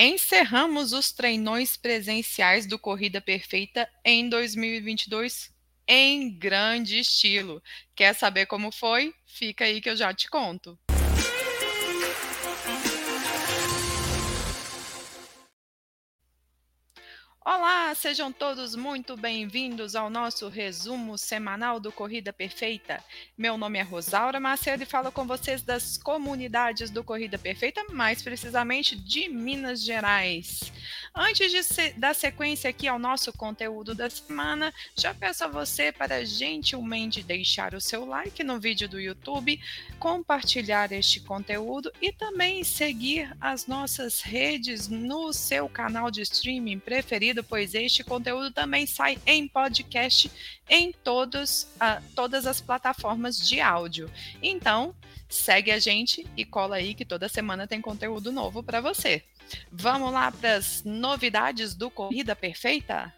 encerramos os treinões presenciais do Corrida Perfeita em 2022 em grande estilo. Quer saber como foi? Fica aí que eu já te conto. Olá, sejam todos muito bem-vindos ao nosso resumo semanal do Corrida Perfeita. Meu nome é Rosaura Macedo e falo com vocês das comunidades do Corrida Perfeita, mais precisamente de Minas Gerais. Antes de se, dar sequência aqui ao nosso conteúdo da semana, já peço a você para gentilmente deixar o seu like no vídeo do YouTube, compartilhar este conteúdo e também seguir as nossas redes no seu canal de streaming preferido pois este conteúdo também sai em podcast em todos, uh, todas as plataformas de áudio. Então, segue a gente e cola aí que toda semana tem conteúdo novo para você. Vamos lá para as novidades do Corrida Perfeita?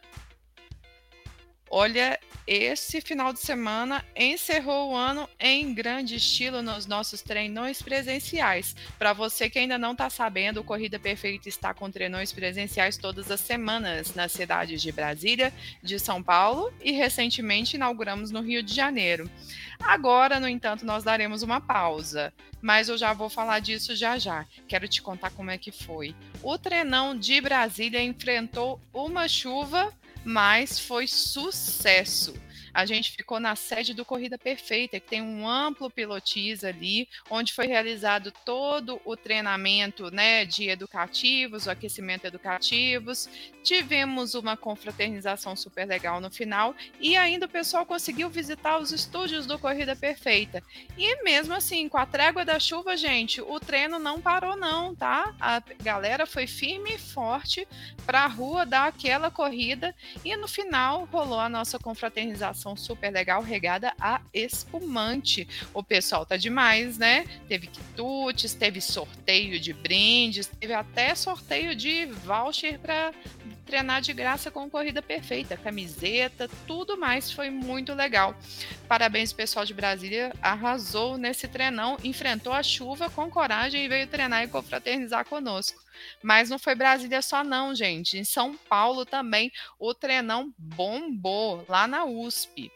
Olha, esse final de semana encerrou o ano em grande estilo nos nossos treinões presenciais. Para você que ainda não está sabendo, o Corrida Perfeita está com treinões presenciais todas as semanas nas cidades de Brasília, de São Paulo e recentemente inauguramos no Rio de Janeiro. Agora, no entanto, nós daremos uma pausa, mas eu já vou falar disso já já. Quero te contar como é que foi. O treinão de Brasília enfrentou uma chuva mas foi sucesso. A gente ficou na sede do Corrida Perfeita, que tem um amplo pilotis ali, onde foi realizado todo o treinamento né, de educativos, o aquecimento educativos. Tivemos uma confraternização super legal no final e ainda o pessoal conseguiu visitar os estúdios do Corrida Perfeita. E mesmo assim, com a trégua da chuva, gente, o treino não parou não, tá? A galera foi firme e forte para a rua dar aquela corrida e no final rolou a nossa confraternização super legal, regada a espumante. O pessoal tá demais, né? Teve quitutes, teve sorteio de brindes, teve até sorteio de voucher para treinar de graça com corrida perfeita, camiseta, tudo mais foi muito legal. Parabéns pessoal de Brasília, arrasou nesse treinão, enfrentou a chuva com coragem e veio treinar e confraternizar conosco. Mas não foi Brasília só não, gente. Em São Paulo também o treinão bombou lá na USP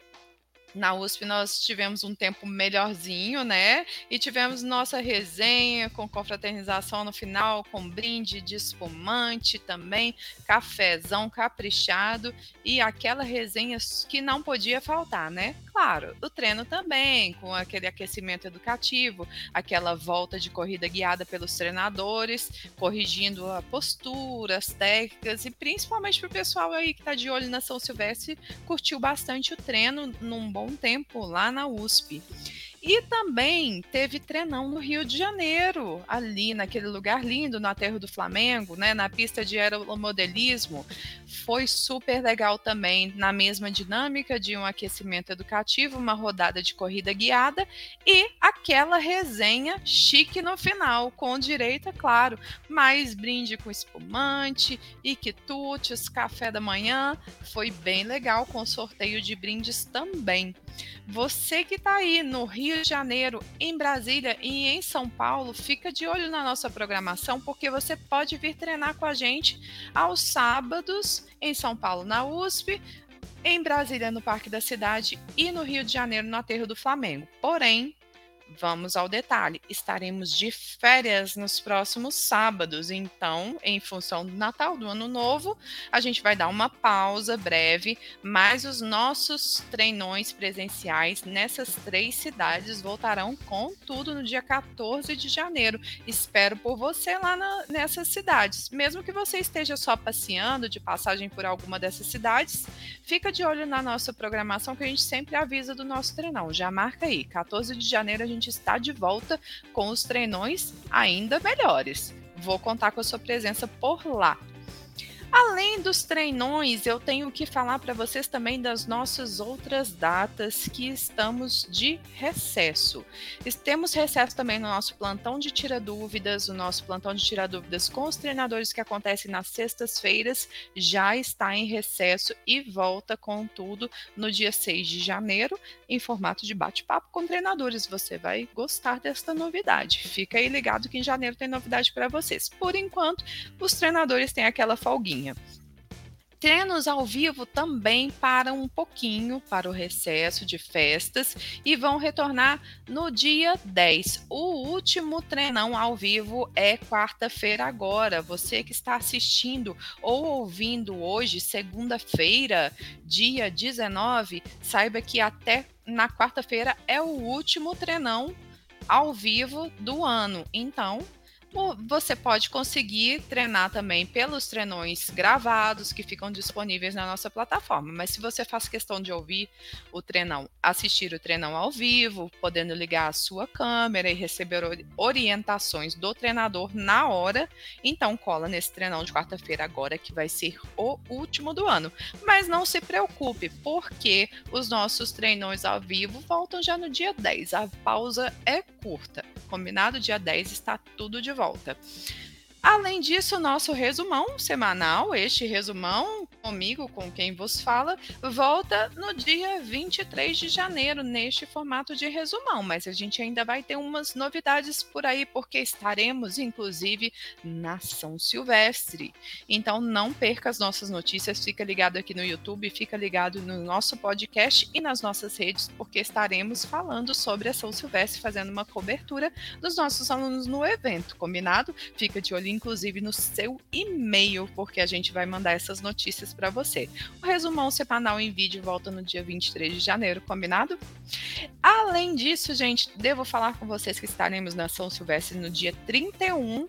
na USP nós tivemos um tempo melhorzinho, né? E tivemos nossa resenha com confraternização no final, com brinde de espumante também, cafezão caprichado e aquela resenha que não podia faltar, né? Claro, o treino também, com aquele aquecimento educativo, aquela volta de corrida guiada pelos treinadores, corrigindo a postura, as técnicas e principalmente para o pessoal aí que está de olho na São Silvestre, curtiu bastante o treino num bom um tempo lá na USP. E também teve treinão no Rio de Janeiro, ali naquele lugar lindo, no aterro do Flamengo, né, na pista de aeromodelismo. Foi super legal também, na mesma dinâmica de um aquecimento educativo, uma rodada de corrida guiada e aquela resenha chique no final, com direito, é claro, mais brinde com espumante quitutes, café da manhã. Foi bem legal, com sorteio de brindes também. Você que está aí no Rio de Janeiro, em Brasília e em São Paulo, fica de olho na nossa programação, porque você pode vir treinar com a gente aos sábados em São Paulo, na USP, em Brasília, no Parque da Cidade e no Rio de Janeiro, no Aterro do Flamengo. Porém, Vamos ao detalhe: estaremos de férias nos próximos sábados, então, em função do Natal, do Ano Novo, a gente vai dar uma pausa breve, mas os nossos treinões presenciais nessas três cidades voltarão com tudo no dia 14 de janeiro. Espero por você lá na, nessas cidades. Mesmo que você esteja só passeando de passagem por alguma dessas cidades, fica de olho na nossa programação que a gente sempre avisa do nosso treinão. Já marca aí, 14 de janeiro a gente gente está de volta com os treinões ainda melhores. Vou contar com a sua presença por lá. Além dos treinões, eu tenho que falar para vocês também das nossas outras datas que estamos de recesso. Temos recesso também no nosso plantão de tira dúvidas, o nosso plantão de tira dúvidas com os treinadores que acontece nas sextas-feiras já está em recesso e volta com tudo no dia 6 de janeiro em formato de bate-papo com treinadores. Você vai gostar desta novidade. Fica aí ligado que em janeiro tem novidade para vocês. Por enquanto, os treinadores têm aquela folguinha. Treinos ao vivo também param um pouquinho para o recesso de festas e vão retornar no dia 10. O último treinão ao vivo é quarta-feira agora. Você que está assistindo ou ouvindo hoje, segunda-feira, dia 19, saiba que até na quarta-feira é o último treinão ao vivo do ano. Então, você pode conseguir treinar também pelos treinões gravados que ficam disponíveis na nossa plataforma. Mas se você faz questão de ouvir o treinão, assistir o treinão ao vivo, podendo ligar a sua câmera e receber orientações do treinador na hora, então cola nesse treinão de quarta-feira agora que vai ser o último do ano. Mas não se preocupe, porque os nossos treinões ao vivo voltam já no dia 10. A pausa é curta. Combinado? Dia 10 está tudo de volta volta. Além disso, nosso resumão semanal, este resumão comigo, com quem vos fala, volta no dia 23 de janeiro, neste formato de resumão. Mas a gente ainda vai ter umas novidades por aí, porque estaremos, inclusive, na São Silvestre. Então, não perca as nossas notícias, fica ligado aqui no YouTube, fica ligado no nosso podcast e nas nossas redes, porque estaremos falando sobre a São Silvestre, fazendo uma cobertura dos nossos alunos no evento, combinado? Fica de olho, inclusive, no seu e-mail, porque a gente vai mandar essas notícias para você. O resumão semanal em vídeo volta no dia 23 de janeiro, combinado? Além disso, gente, devo falar com vocês que estaremos na São Silvestre no dia 31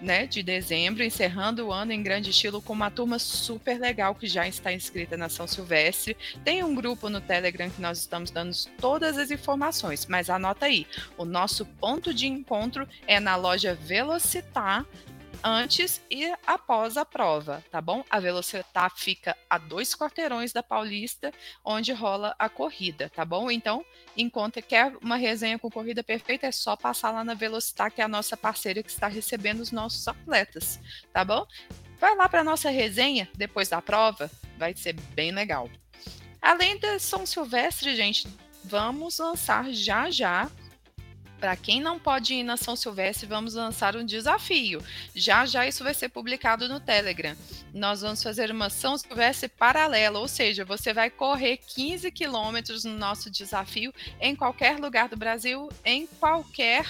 né, de dezembro, encerrando o ano em grande estilo com uma turma super legal que já está inscrita na São Silvestre. Tem um grupo no Telegram que nós estamos dando todas as informações, mas anota aí, o nosso ponto de encontro é na loja Velocitar, antes e após a prova, tá bom? A Velocitar fica a dois quarteirões da Paulista, onde rola a corrida, tá bom? Então, enquanto quer uma resenha com corrida perfeita, é só passar lá na Velocitar, que é a nossa parceira que está recebendo os nossos atletas, tá bom? Vai lá para nossa resenha depois da prova, vai ser bem legal. Além da São Silvestre, gente, vamos lançar já já para quem não pode ir na São Silvestre, vamos lançar um desafio. Já já isso vai ser publicado no Telegram. Nós vamos fazer uma São Silvestre paralela, ou seja, você vai correr 15 quilômetros no nosso desafio em qualquer lugar do Brasil, em qualquer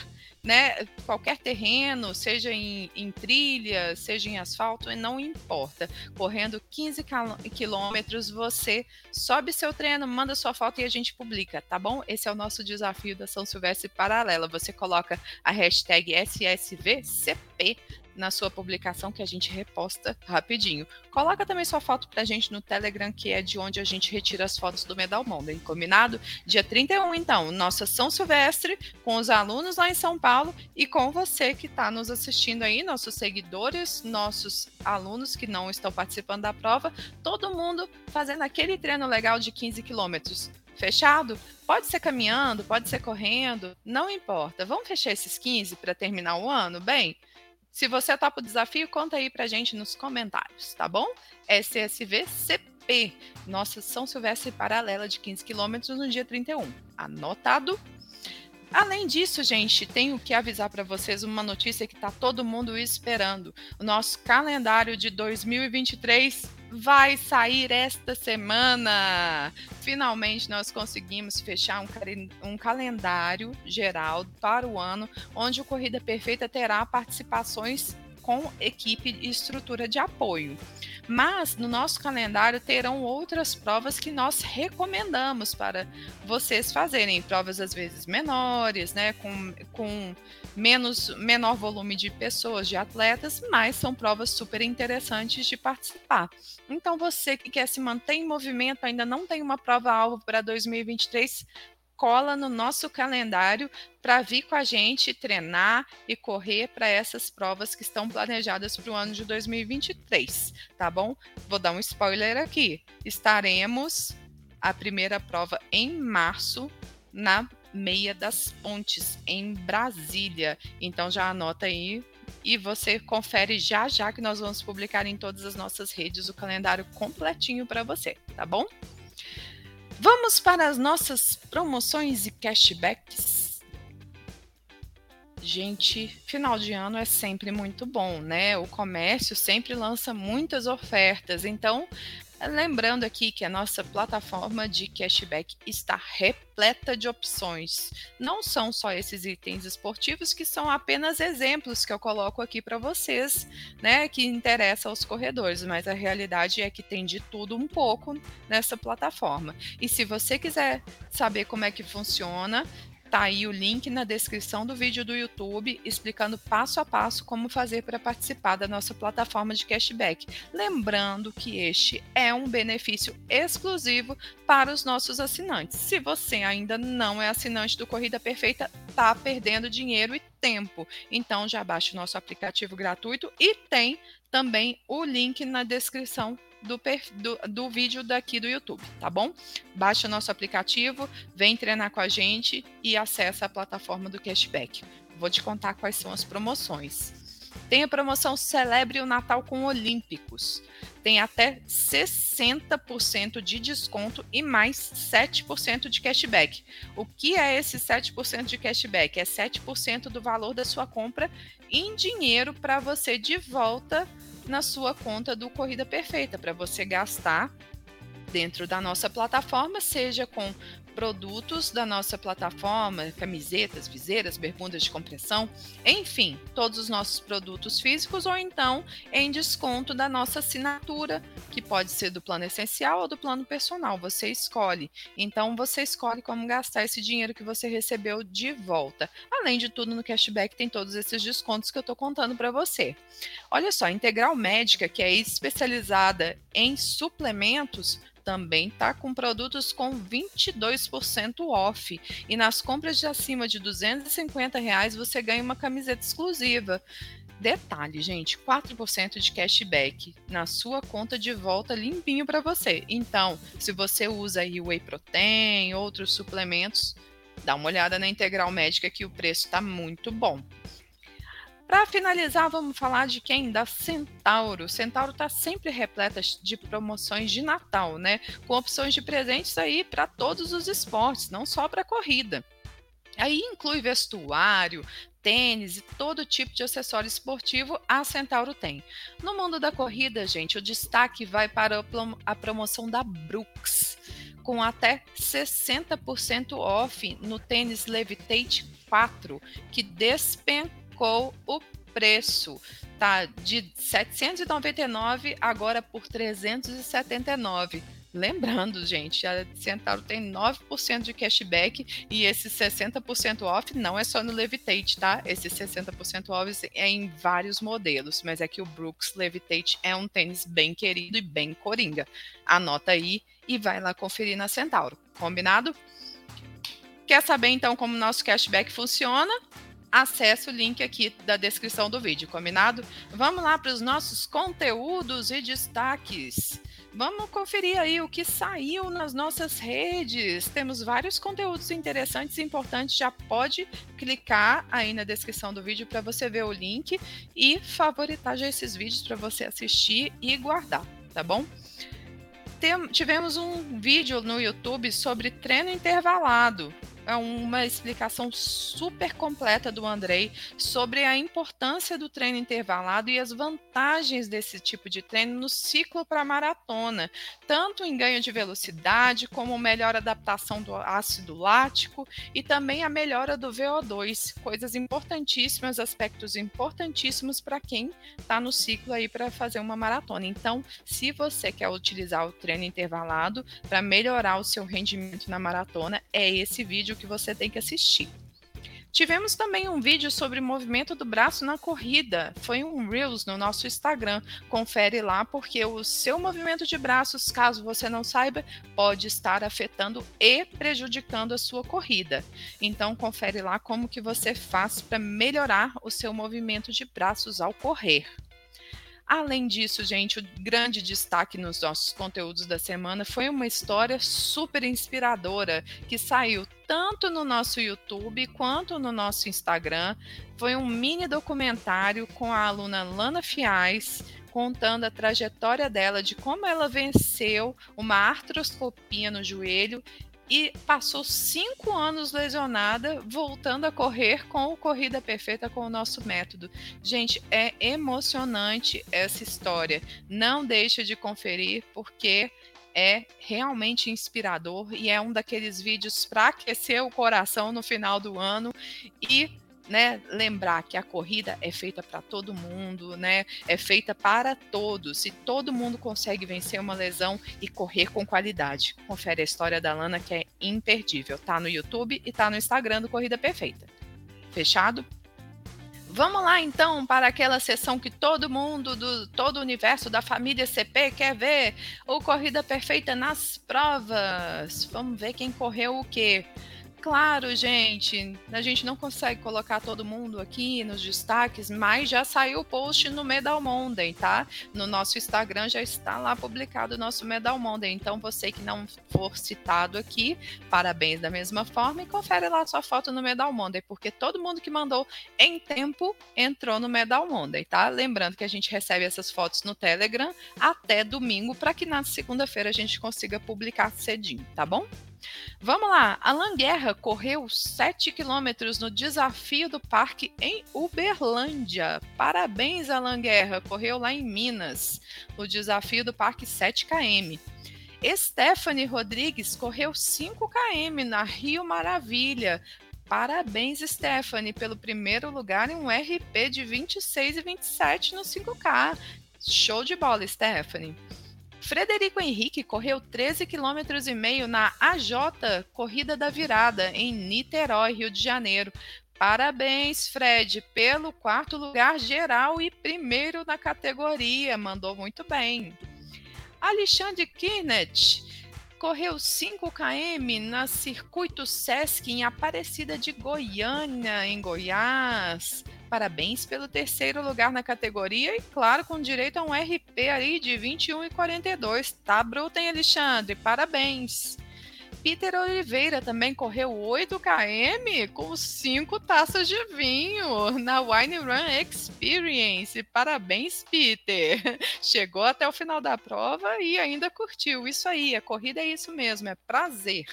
né, qualquer terreno, seja em, em trilha, seja em asfalto, não importa. Correndo 15 quilômetros, você sobe seu treino, manda sua foto e a gente publica, tá bom? Esse é o nosso desafio da São Silvestre Paralela. Você coloca a hashtag SSVCP na sua publicação que a gente reposta rapidinho. Coloca também sua foto pra gente no Telegram, que é de onde a gente retira as fotos do Medal Monday, combinado? Dia 31, então, nossa São Silvestre, com os alunos lá em São Paulo e com você que está nos assistindo aí, nossos seguidores, nossos alunos que não estão participando da prova, todo mundo fazendo aquele treino legal de 15 quilômetros fechado? Pode ser caminhando, pode ser correndo, não importa. Vamos fechar esses 15 para terminar o ano? Bem, se você topa o desafio, conta aí pra gente nos comentários, tá bom? SSVCP, nossa São Silvestre paralela de 15 quilômetros no dia 31. Anotado? Além disso, gente, tenho que avisar para vocês uma notícia que está todo mundo esperando. O nosso calendário de 2023 vai sair esta semana. Finalmente nós conseguimos fechar um, um, calendário geral para o ano, onde o Corrida Perfeita terá participações com equipe e estrutura de apoio. Mas no nosso calendário terão outras provas que nós recomendamos para vocês fazerem, provas às vezes menores, né, com, com menos menor volume de pessoas, de atletas, mas são provas super interessantes de participar. Então você que quer se manter em movimento, ainda não tem uma prova alvo para 2023, cola no nosso calendário para vir com a gente treinar e correr para essas provas que estão planejadas para o ano de 2023, tá bom? Vou dar um spoiler aqui. Estaremos a primeira prova em março na Meia das Pontes, em Brasília. Então já anota aí e você confere já já que nós vamos publicar em todas as nossas redes o calendário completinho para você, tá bom? Vamos para as nossas promoções e cashbacks. Gente, final de ano é sempre muito bom, né? O comércio sempre lança muitas ofertas, então Lembrando aqui que a nossa plataforma de cashback está repleta de opções. Não são só esses itens esportivos que são apenas exemplos que eu coloco aqui para vocês, né, que interessam aos corredores, mas a realidade é que tem de tudo um pouco nessa plataforma. E se você quiser saber como é que funciona, Tá aí o link na descrição do vídeo do YouTube explicando passo a passo como fazer para participar da nossa plataforma de cashback. Lembrando que este é um benefício exclusivo para os nossos assinantes. Se você ainda não é assinante do Corrida Perfeita, tá perdendo dinheiro e tempo. Então já baixe o nosso aplicativo gratuito e tem também o link na descrição do, do, do vídeo daqui do YouTube, tá bom? Baixa o nosso aplicativo, vem treinar com a gente e acessa a plataforma do cashback. Vou te contar quais são as promoções. Tem a promoção Celebre o Natal com Olímpicos. Tem até 60% de desconto e mais 7% de cashback. O que é esse 7% de cashback? É 7% do valor da sua compra em dinheiro para você de volta na sua conta do Corrida Perfeita, para você gastar dentro da nossa plataforma, seja com produtos da nossa plataforma, camisetas, viseiras, bermudas de compressão, enfim, todos os nossos produtos físicos ou então em desconto da nossa assinatura, que pode ser do plano essencial ou do plano personal, você escolhe. Então você escolhe como gastar esse dinheiro que você recebeu de volta. Além de tudo, no cashback tem todos esses descontos que eu estou contando para você. Olha só, Integral Médica, que é especializada em suplementos, também tá com produtos com 22% off. E nas compras de acima de 250 reais você ganha uma camiseta exclusiva. Detalhe, gente, 4% de cashback na sua conta de volta limpinho para você. Então, se você usa aí whey protein, outros suplementos, dá uma olhada na Integral Médica que o preço está muito bom. Para finalizar, vamos falar de quem? Da Centauro. Centauro está sempre repleta de promoções de Natal, né? Com opções de presentes aí para todos os esportes, não só para corrida. Aí inclui vestuário, tênis e todo tipo de acessório esportivo a Centauro tem. No mundo da corrida, gente, o destaque vai para a promoção da Brooks, com até 60% off no tênis Levitate 4, que despencou triplicou o preço. Tá de 799 agora por 379. Lembrando, gente, a Centauro tem 9% de cashback e esse 60% off não é só no Levitate, tá? Esse 60% off é em vários modelos, mas é que o Brooks Levitate é um tênis bem querido e bem coringa. Anota aí e vai lá conferir na Centauro, combinado? Quer saber então como nosso cashback funciona? Acesse o link aqui da descrição do vídeo, combinado? Vamos lá para os nossos conteúdos e destaques. Vamos conferir aí o que saiu nas nossas redes. Temos vários conteúdos interessantes e importantes. Já pode clicar aí na descrição do vídeo para você ver o link e favoritar já esses vídeos para você assistir e guardar, tá bom? Tem, tivemos um vídeo no YouTube sobre treino intervalado é uma explicação super completa do Andrei sobre a importância do treino intervalado e as vantagens desse tipo de treino no ciclo para maratona, tanto em ganho de velocidade, como melhor adaptação do ácido lático e também a melhora do VO2, coisas importantíssimas, aspectos importantíssimos para quem está no ciclo aí para fazer uma maratona. Então, se você quer utilizar o treino intervalado para melhorar o seu rendimento na maratona, é esse vídeo que você tem que assistir. Tivemos também um vídeo sobre movimento do braço na corrida. Foi um Reels no nosso Instagram. Confere lá, porque o seu movimento de braços, caso você não saiba, pode estar afetando e prejudicando a sua corrida. Então, confere lá como que você faz para melhorar o seu movimento de braços ao correr. Além disso, gente, o grande destaque nos nossos conteúdos da semana foi uma história super inspiradora que saiu tanto no nosso YouTube quanto no nosso Instagram. Foi um mini documentário com a aluna Lana Fiais contando a trajetória dela de como ela venceu uma artroscopia no joelho e passou cinco anos lesionada, voltando a correr com o Corrida Perfeita com o nosso método. Gente, é emocionante essa história. Não deixe de conferir, porque é realmente inspirador e é um daqueles vídeos para aquecer o coração no final do ano e né, lembrar que a corrida é feita para todo mundo, né? É feita para todos. E todo mundo consegue vencer uma lesão e correr com qualidade. Confere a história da Lana que é imperdível. Tá no YouTube e tá no Instagram do Corrida Perfeita. Fechado? Vamos lá então para aquela sessão que todo mundo do todo o universo da família CP quer ver, o Corrida Perfeita nas provas. Vamos ver quem correu o quê? Claro, gente, a gente não consegue colocar todo mundo aqui nos destaques, mas já saiu o post no Medal Monday, tá? No nosso Instagram já está lá publicado o nosso Medal Monday. Então, você que não for citado aqui, parabéns da mesma forma e confere lá sua foto no Medal Monday, porque todo mundo que mandou em tempo entrou no Medal Monday, tá? Lembrando que a gente recebe essas fotos no Telegram até domingo, para que na segunda-feira a gente consiga publicar cedinho, tá bom? Vamos lá, Alan Guerra correu 7 quilômetros no desafio do parque em Uberlândia. Parabéns, Alan Guerra, correu lá em Minas, o desafio do parque 7 km. Stephanie Rodrigues correu 5 km na Rio Maravilha. Parabéns, Stephanie, pelo primeiro lugar em um RP de 26 e 27 no 5K. Show de bola, Stephanie. Frederico Henrique correu 13,5 km na AJ Corrida da Virada, em Niterói, Rio de Janeiro. Parabéns, Fred, pelo quarto lugar geral e primeiro na categoria. Mandou muito bem. Alexandre Kirnet correu 5 km na Circuito Sesc em Aparecida de Goiânia, em Goiás. Parabéns pelo terceiro lugar na categoria e, claro, com direito a um RP aí de 21 e 42. Tá bruto, hein, Alexandre? Parabéns! Peter Oliveira também correu 8 km com 5 taças de vinho na Wine Run Experience. Parabéns, Peter! Chegou até o final da prova e ainda curtiu. Isso aí, a corrida é isso mesmo, é prazer.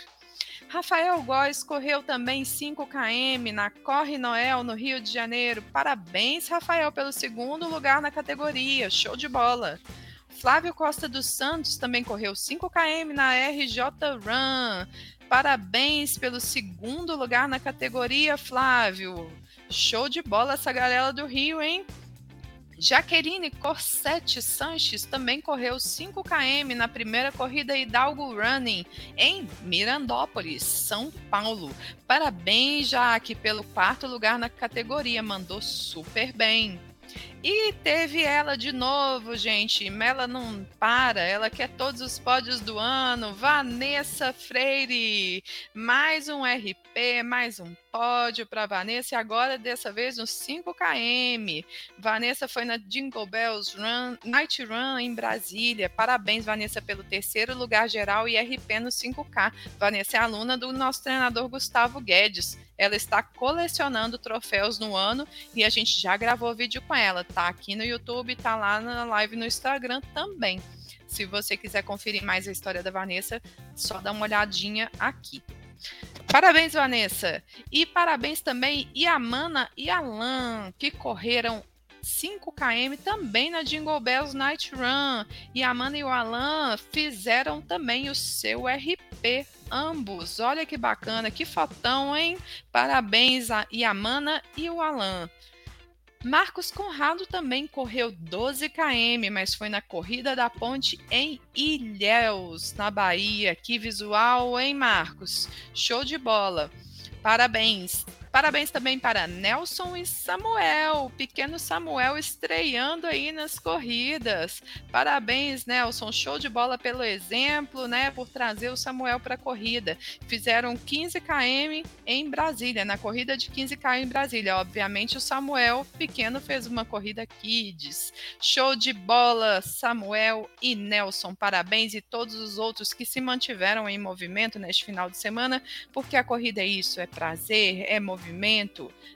Rafael Góes correu também 5 km na Corre Noel, no Rio de Janeiro. Parabéns, Rafael, pelo segundo lugar na categoria. Show de bola. Flávio Costa dos Santos também correu 5 km na RJ Run. Parabéns pelo segundo lugar na categoria, Flávio. Show de bola essa galera do Rio, hein? Jaqueline Corsete Sanches também correu 5 km na primeira corrida Hidalgo Running em Mirandópolis, São Paulo. Parabéns, Jaque, pelo quarto lugar na categoria, mandou super bem. E teve ela de novo, gente. Ela não para, ela quer todos os pódios do ano. Vanessa Freire, mais um RP, mais um pódio para Vanessa. E agora, dessa vez, no 5KM. Vanessa foi na Jingle Bells Run, Night Run em Brasília. Parabéns, Vanessa, pelo terceiro lugar geral e RP no 5K. Vanessa é aluna do nosso treinador Gustavo Guedes ela está colecionando troféus no ano e a gente já gravou vídeo com ela. Tá aqui no YouTube, tá lá na live no Instagram também. Se você quiser conferir mais a história da Vanessa, só dá uma olhadinha aqui. Parabéns, Vanessa! E parabéns também Yamana e Alan, que correram 5 km também na Jingle Bells Night Run. E a Amanda e o Alan fizeram também o seu RP ambos. Olha que bacana, que fotão, hein? Parabéns a Yamana e o Alan. Marcos Conrado também correu 12 km, mas foi na corrida da ponte em Ilhéus, na Bahia. Que visual, hein, Marcos? Show de bola. Parabéns. Parabéns também para Nelson e Samuel, pequeno Samuel estreando aí nas corridas. Parabéns, Nelson, show de bola pelo exemplo, né, por trazer o Samuel para a corrida. Fizeram 15 km em Brasília, na corrida de 15 km em Brasília. Obviamente o Samuel pequeno fez uma corrida kids. Show de bola, Samuel e Nelson. Parabéns e todos os outros que se mantiveram em movimento neste final de semana, porque a corrida é isso, é prazer, é movimento,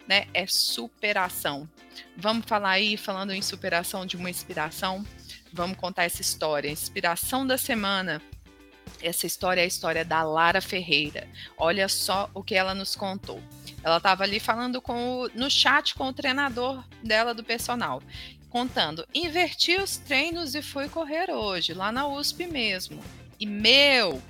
né? É superação. Vamos falar aí, falando em superação de uma inspiração, vamos contar essa história. Inspiração da semana. Essa história é a história da Lara Ferreira. Olha só o que ela nos contou. Ela estava ali falando com o, no chat com o treinador dela do personal, contando: inverti os treinos e fui correr hoje, lá na USP mesmo. E meu,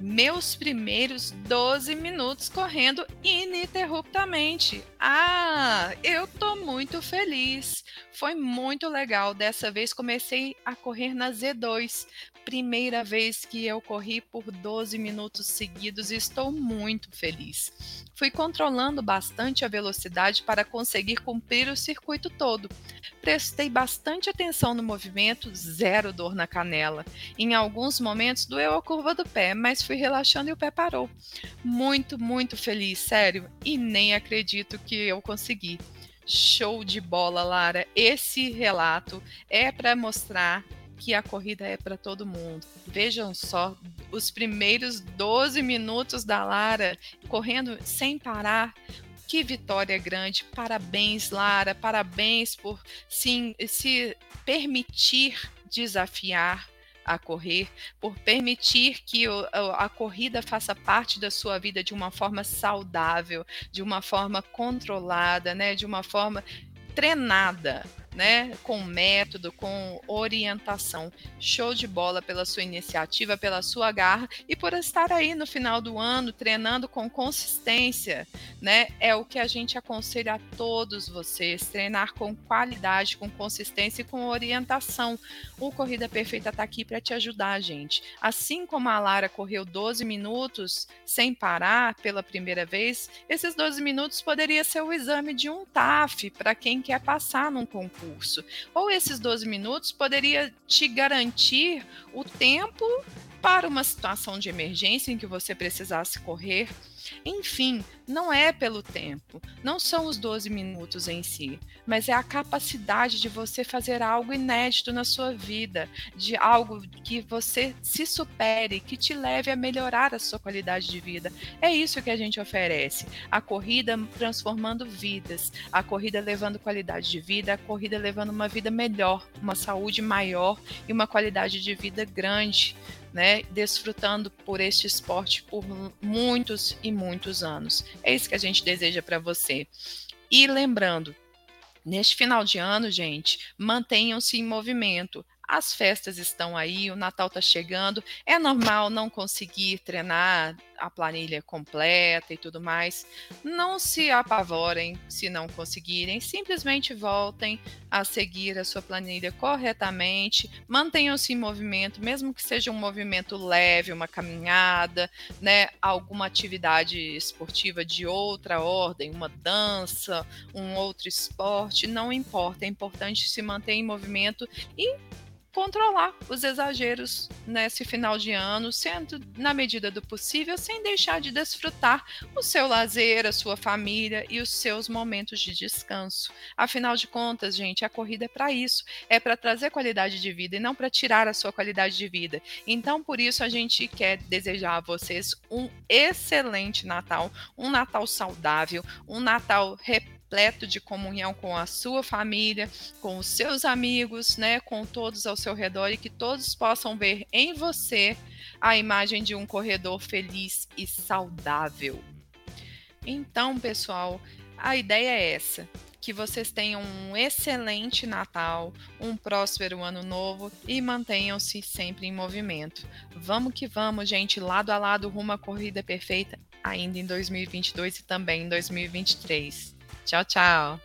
meus primeiros 12 minutos correndo ininterruptamente. Ah, eu tô muito feliz. Foi muito legal. Dessa vez comecei a correr na Z2. Primeira vez que eu corri por 12 minutos seguidos e estou muito feliz. Fui controlando bastante a velocidade para conseguir cumprir o circuito todo. Prestei bastante atenção no movimento, zero dor na canela. Em alguns momentos doeu a curva do pé, mas fui relaxando e o pé parou. Muito, muito feliz, sério, e nem acredito que eu consegui. Show de bola, Lara. Esse relato é para mostrar que a corrida é para todo mundo. Vejam só, os primeiros 12 minutos da Lara correndo sem parar. Que vitória grande! Parabéns, Lara. Parabéns por sim, se permitir desafiar a correr, por permitir que a corrida faça parte da sua vida de uma forma saudável, de uma forma controlada, né, de uma forma treinada né, com método, com orientação. Show de bola pela sua iniciativa, pela sua garra e por estar aí no final do ano treinando com consistência, né? É o que a gente aconselha a todos vocês, treinar com qualidade, com consistência e com orientação. O Corrida Perfeita está aqui para te ajudar, gente. Assim como a Lara correu 12 minutos sem parar pela primeira vez, esses 12 minutos poderia ser o exame de um TAF para quem quer passar num concurso concurso. Ou esses 12 minutos poderia te garantir o tempo para uma situação de emergência em que você precisasse correr enfim, não é pelo tempo, não são os 12 minutos em si, mas é a capacidade de você fazer algo inédito na sua vida, de algo que você se supere, que te leve a melhorar a sua qualidade de vida. É isso que a gente oferece. A corrida transformando vidas, a corrida levando qualidade de vida, a corrida levando uma vida melhor, uma saúde maior e uma qualidade de vida grande né, desfrutando por este esporte por muitos e muitos anos. É isso que a gente deseja para você. E lembrando, neste final de ano, gente, mantenham-se em movimento. As festas estão aí, o Natal está chegando. É normal não conseguir treinar a planilha completa e tudo mais. Não se apavorem se não conseguirem, simplesmente voltem a seguir a sua planilha corretamente, mantenham-se em movimento, mesmo que seja um movimento leve, uma caminhada, né, alguma atividade esportiva de outra ordem, uma dança, um outro esporte, não importa, é importante se manter em movimento e controlar os exageros nesse final de ano, sendo na medida do possível, sem deixar de desfrutar o seu lazer, a sua família e os seus momentos de descanso. Afinal de contas, gente, a corrida é para isso, é para trazer qualidade de vida e não para tirar a sua qualidade de vida. Então, por isso a gente quer desejar a vocês um excelente Natal, um Natal saudável, um Natal repleto repleto de comunhão com a sua família, com os seus amigos, né, com todos ao seu redor e que todos possam ver em você a imagem de um corredor feliz e saudável. Então, pessoal, a ideia é essa que vocês tenham um excelente Natal, um próspero ano novo e mantenham-se sempre em movimento. Vamos que vamos, gente, lado a lado rumo à corrida perfeita ainda em 2022 e também em 2023. Tchau, tchau.